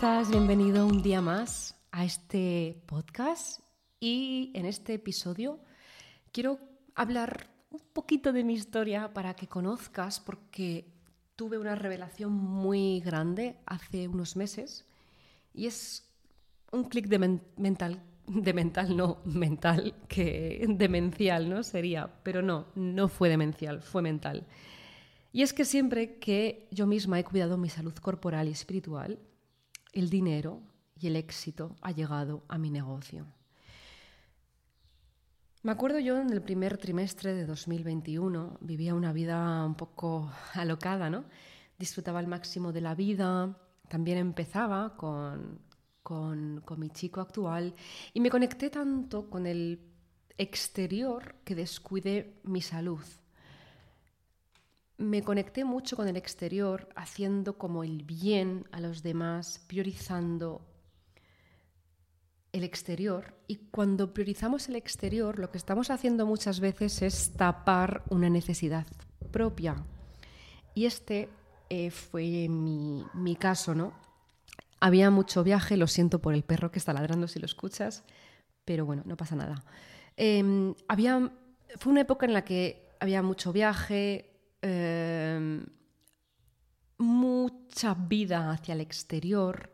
Bienvenido un día más a este podcast y en este episodio quiero hablar un poquito de mi historia para que conozcas porque tuve una revelación muy grande hace unos meses y es un clic de mental, de mental no, mental, que demencial, ¿no? Sería, pero no, no fue demencial, fue mental. Y es que siempre que yo misma he cuidado mi salud corporal y espiritual, el dinero y el éxito ha llegado a mi negocio. Me acuerdo yo en el primer trimestre de 2021 vivía una vida un poco alocada, ¿no? Disfrutaba al máximo de la vida, también empezaba con, con, con mi chico actual y me conecté tanto con el exterior que descuidé mi salud me conecté mucho con el exterior, haciendo como el bien a los demás, priorizando el exterior. Y cuando priorizamos el exterior, lo que estamos haciendo muchas veces es tapar una necesidad propia. Y este eh, fue mi, caso, ¿no? Había mucho viaje, lo siento por el perro que está ladrando si lo escuchas, pero bueno, no pasa nada. Em, había, fue una época en la que había mucho viaje, Em, mucha vida hacia el exterior,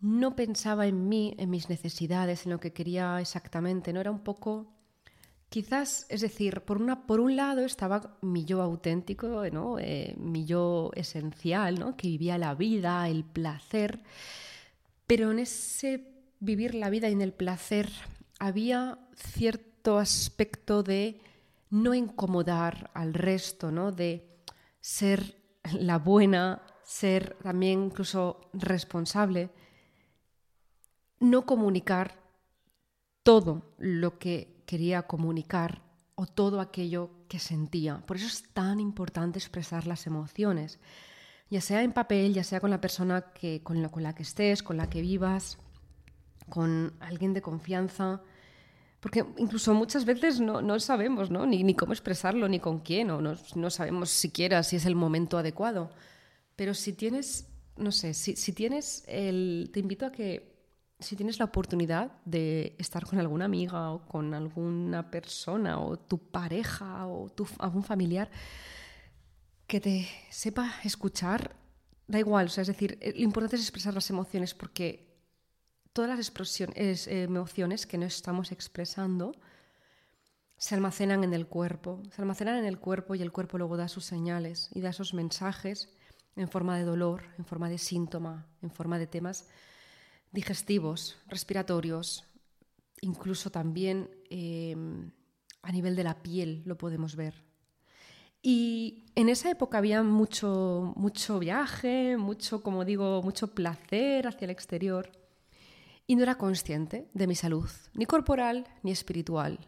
no pensaba en mí, en mis necesidades, en lo que quería exactamente, no era un poco quizás, es decir, por, una, por un lado estaba mi yo auténtico, ¿no? Eh, mi yo esencial, ¿no? que vivía la vida, el placer, pero en ese vivir la vida y en el placer había cierto aspecto de no incomodar al resto, ¿no? De ser la buena, ser también incluso responsable, no comunicar todo lo que quería comunicar o todo aquello que sentía. Por eso es tan importante expresar las emociones, ya sea en papel, ya sea con la persona que, con, con la que estés, con la que vivas, con alguien de confianza. Porque incluso muchas veces no, sabemos ¿no? Ni, ni, cómo expresarlo, ni con quién, o no, no, sabemos siquiera si es el momento adecuado. Pero si tienes, no sé, si, si, tienes el... Te invito a que, si tienes la oportunidad de estar con alguna amiga o con alguna persona o tu pareja o tu, algún familiar, que te sepa escuchar, da igual, o sea, es decir, lo importante es expresar las emociones porque todas las emociones que no estamos expresando se almacenan en el cuerpo, se almacenan en el cuerpo y el cuerpo luego da sus señales y da esos mensajes en forma de dolor, en forma de síntoma, en forma de temas digestivos, respiratorios, incluso también eh, a nivel de la piel lo podemos ver. Y en esa época había mucho, mucho viaje, mucho, como digo, mucho placer hacia el exterior y no era consciente de mi salud, ni corporal ni espiritual.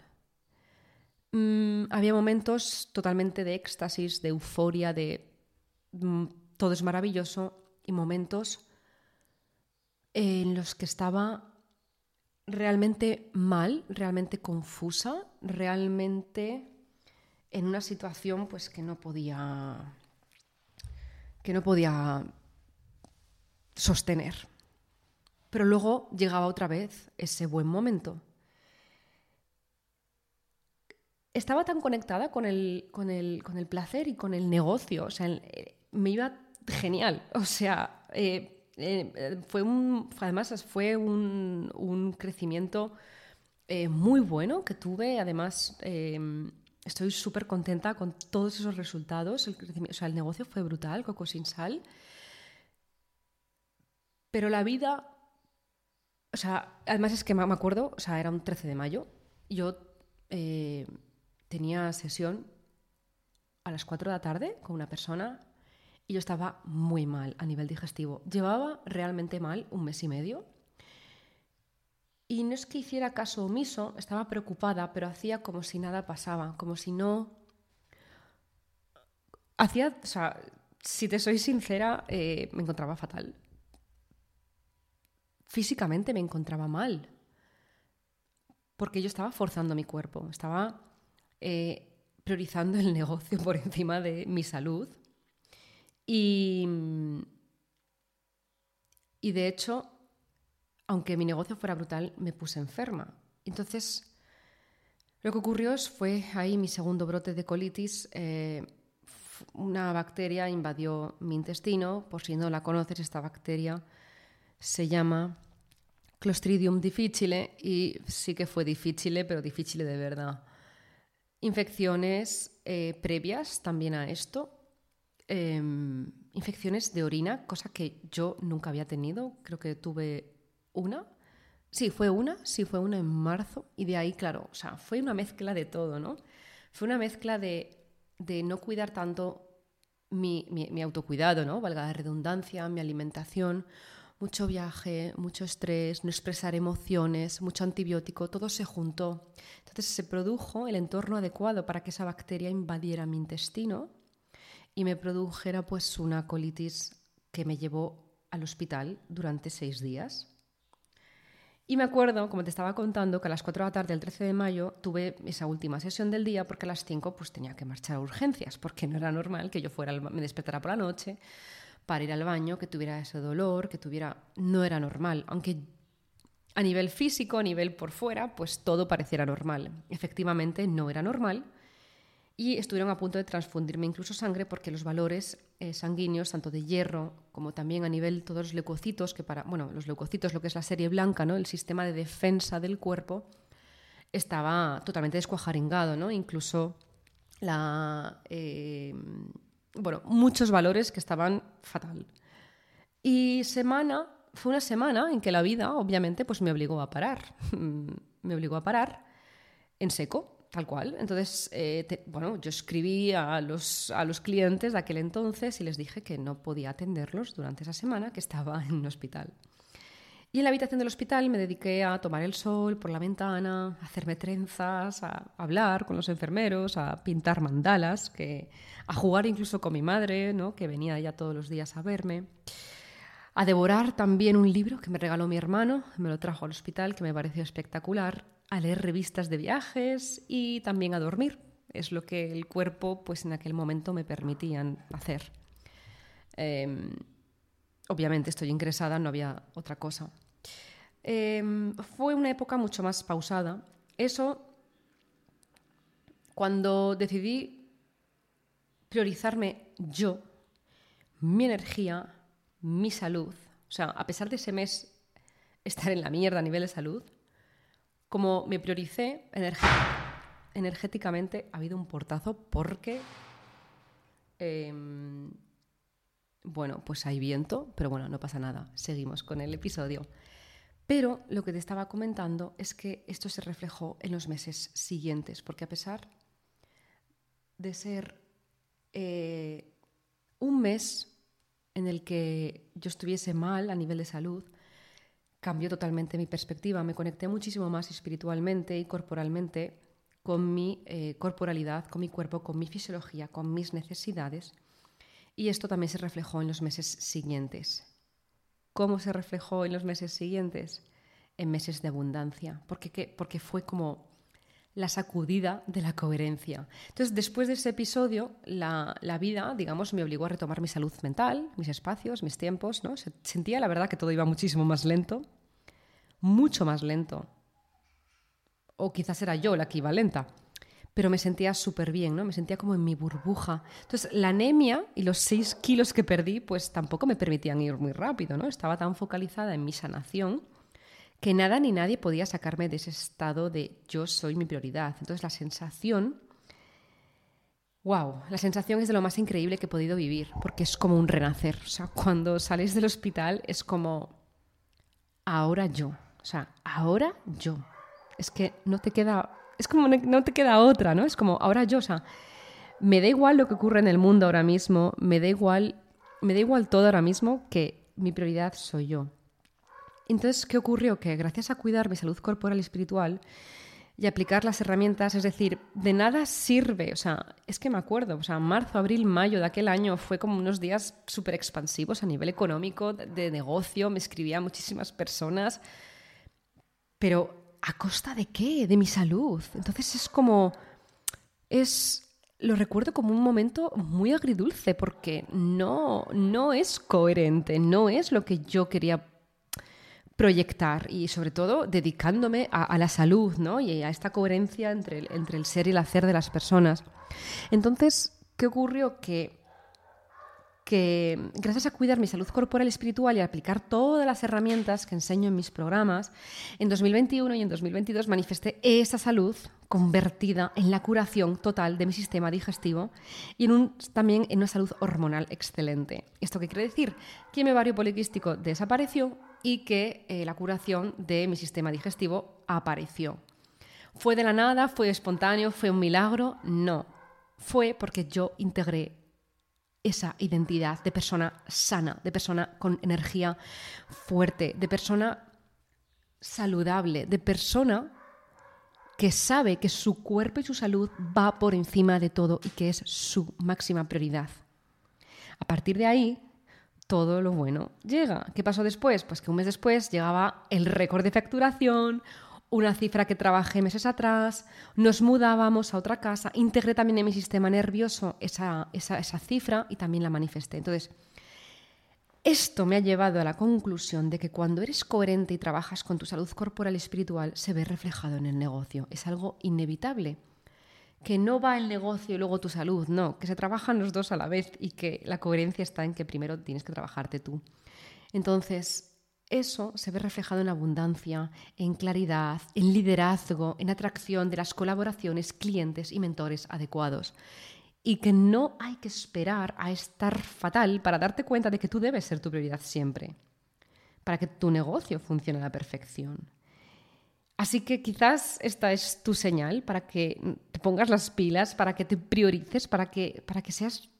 Mm, había momentos totalmente de éxtasis, de euforia, de mm, todo es maravilloso y momentos en los que estaba realmente mal, realmente confusa, realmente en una situación pues que no podía que no podía sostener. Pero luego llegaba otra vez ese buen momento. Estaba tan conectada con el, con el, placer y con el negocio. O sea, eh, me iba genial. O sea, eh, eh, fue un, además fue un, crecimiento muy bueno que tuve. Además, estoy súper contenta con todos esos resultados. El, o sea, el negocio fue brutal, Coco sin sal. Pero la vida o sea, además es que me acuerdo, o sea, era un 13 de mayo, yo eh, tenía sesión a las 4 de la tarde con una persona y yo estaba muy mal a nivel digestivo. Llevaba realmente mal un mes y medio. Y no es que hiciera caso omiso, estaba preocupada, pero hacía como si nada pasaba, como si no... Hacía, o sea, si te soy sincera, eh, me encontraba fatal físicamente me encontraba mal, porque yo estaba forzando mi cuerpo, estaba eh, priorizando el negocio por encima de mi salud. Y, Y de hecho, aunque mi negocio fuera brutal, me puse enferma. Entonces, lo que ocurrió fue ahí mi segundo brote de colitis. Eh, una bacteria invadió mi intestino. Por si no la conoces, esta bacteria se llama Clostridium difficile y sí que fue difícil, pero difícil de verdad. Infecciones eh, previas también a esto. Em, infecciones de orina, cosa que yo nunca había tenido. Creo que tuve una. Sí, fue una, sí, fue una en marzo. Y de ahí, claro, o sea, fue una mezcla de todo, ¿no? Fue una mezcla de, de no cuidar tanto mi, mi, autocuidado, ¿no? Valga la redundancia, mi alimentación, mucho viaje, mucho estrés, no expresar emociones, mucho antibiótico, todo se juntó. Entonces se produjo el entorno adecuado para que esa bacteria invadiera mi intestino y me produjera pues una colitis que me llevó al hospital durante seis días. Y me acuerdo, como te estaba contando, que a las 4 de la tarde del 13 de mayo tuve esa última sesión del día porque a las 5 pues tenía que marchar a urgencias, porque no era normal que yo fuera me despertara por la noche para ir al baño, que tuviera ese dolor, que tuviera no era normal, aunque a nivel físico, a nivel por fuera, pues todo pareciera normal. Efectivamente no era normal y estuvieron a punto de transfundirme incluso sangre porque los valores eh, sanguíneos, tanto de hierro como también a nivel todos los leucocitos, que para, bueno, los leucocitos, lo que es la serie blanca, ¿no? El sistema de defensa del cuerpo estaba totalmente descuajaringado, ¿no? Incluso la, eh, bueno, muchos valores que estaban fatal. Y semana, fue una semana en que la vida, obviamente, pues me obligó a parar. me obligó a parar en seco Tal cual. Entonces, eh, bueno, yo escribí a los, a los clientes de aquel entonces y les dije que no podía atenderlos durante esa semana, que estaba en un hospital. Y en la habitación del hospital me dediqué a tomar el sol por la ventana, a hacerme trenzas, a hablar con los enfermeros, a pintar mandalas, que, a jugar incluso con mi madre, ¿no? que venía ya todos los días a verme, a devorar también un libro que me regaló mi hermano, me lo trajo al hospital, que me pareció espectacular, a leer revistas de viajes y también a dormir. Es lo que el cuerpo, pues en aquel momento me permitían hacer. Em, obviamente estoy ingresada, no había otra cosa. Em, fue una época mucho más pausada. Eso, cuando decidí priorizarme yo, mi energía, mi salud, o sea, a pesar de ese mes estar en la mierda a nivel de salud, como me prioricé energéticamente, ha habido un portazo porque, em, bueno, pues hay viento, pero bueno, no pasa nada, seguimos con el episodio. Pero lo que te estaba comentando es que esto se reflejó en los meses siguientes, porque a pesar de ser eh, un mes en el que yo estuviese mal a nivel de salud, cambió totalmente mi perspectiva. Me conecté muchísimo más espiritualmente y corporalmente con mi eh, corporalidad, con mi cuerpo, con mi fisiología, con mis necesidades. Y esto también se reflejó en los meses siguientes. ¿Cómo se reflejó en los meses siguientes? En meses de abundancia, porque, porque fue como la sacudida de la coherencia. Entonces, después de ese episodio, la, la, vida, digamos, me obligó a retomar mi salud mental, mis espacios, mis tiempos, ¿no? Sentía, la verdad, que todo iba muchísimo más lento, mucho más lento. O quizás era yo la que iba lenta. Pero me sentía súper bien, ¿no? Me sentía como en mi burbuja. Entonces, la anemia y los seis kilos que perdí, pues tampoco me permitían ir muy rápido, ¿no? Estaba tan focalizada en mi sanación que nada ni nadie podía sacarme de ese estado de yo soy mi prioridad. Entonces la sensación, wow, la sensación es de lo más increíble que he podido vivir, porque es como un renacer. O sea, cuando sales del hospital es como, ahora yo, o sea, ahora yo. Es que no te queda, es como no te queda otra, ¿no? Es como, ahora yo, o sea, me da igual lo que ocurre en el mundo ahora mismo, me da igual, me da igual todo ahora mismo, que mi prioridad soy yo. Entonces, ¿qué ocurrió? Que gracias a cuidar mi salud corporal y espiritual y aplicar las herramientas, es decir, de nada sirve, o sea, es que me acuerdo, o sea, marzo, abril, mayo de aquel año fue como unos días súper expansivos a nivel económico, de negocio, me escribían muchísimas personas, pero ¿a costa de qué? De mi salud. Entonces es como, es, lo recuerdo como un momento muy agridulce porque no, no es coherente, no es lo que yo quería proyectar y sobre todo dedicándome a, la salud ¿no? y a esta coherencia entre el, entre el ser y el hacer de las personas. Entonces, ¿qué ocurrió? Que que gracias a cuidar mi salud corporal y espiritual y a aplicar todas las herramientas que enseño en mis programas, en 2021 y en 2022 manifesté esa salud convertida en la curación total de mi sistema digestivo y también en una salud hormonal excelente. ¿Esto qué quiere decir? Que mi ovario poliquístico desapareció y que eh, la curación de mi sistema digestivo apareció. ¿Fue de la nada? ¿Fue espontáneo? ¿Fue un milagro? No. Fue porque yo integré esa identidad de persona sana, de persona con energía fuerte, de persona saludable, de persona que sabe que su cuerpo y su salud va por encima de todo y que es su máxima prioridad. A partir de ahí, todo lo bueno llega. ¿Qué pasó después? Pues que un mes después llegaba el récord de facturación, una cifra que trabajé meses atrás, nos mudábamos a otra casa, integré también en mi sistema nervioso esa, esa, cifra y también la manifesté. Entonces, esto me ha llevado a la conclusión de que cuando eres coherente y trabajas con tu salud corporal y espiritual, se ve reflejado en el negocio. Es algo inevitable. Que no va el negocio y luego tu salud, no, que se trabajan los dos a la vez y que la coherencia está en que primero tienes que trabajarte tú. Entonces, eso se ve reflejado en abundancia, en claridad, en liderazgo, en atracción de las colaboraciones, clientes y mentores adecuados. Y que no hay que esperar a estar fatal para darte cuenta de que tú debes ser tu prioridad siempre, para que tu negocio funcione a la perfección. Así que quizás esta es tu señal para que te pongas las pilas, para que te priorices, para que, para que seas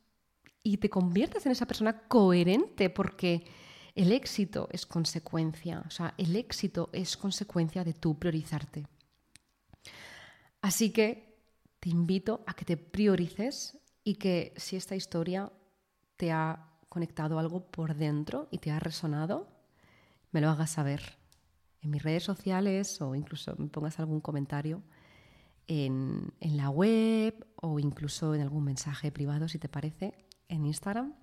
y te conviertas en esa persona coherente, porque el éxito es consecuencia, o sea, el éxito es consecuencia de tú priorizarte. Así que te invito a que te priorices y que si esta historia te ha conectado algo por dentro y te ha resonado, me lo hagas saber en mis redes sociales o incluso me pongas algún comentario en, en, la web o incluso en algún mensaje privado, si te parece, en Instagram.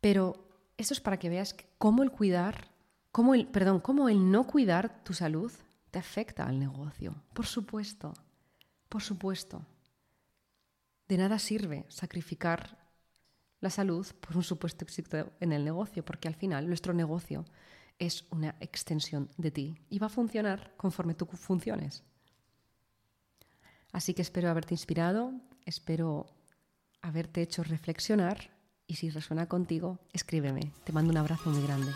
Pero esto es para que veas cómo el cuidar, cómo el, perdón, cómo el no cuidar tu salud te afecta al negocio. Por supuesto, por supuesto. De nada sirve sacrificar la salud por un supuesto éxito en el negocio, porque al final nuestro negocio es una extensión de ti y va a funcionar conforme tú funciones. Así que espero haberte inspirado, espero haberte hecho reflexionar y si resuena contigo, escríbeme. Te mando un abrazo muy grande.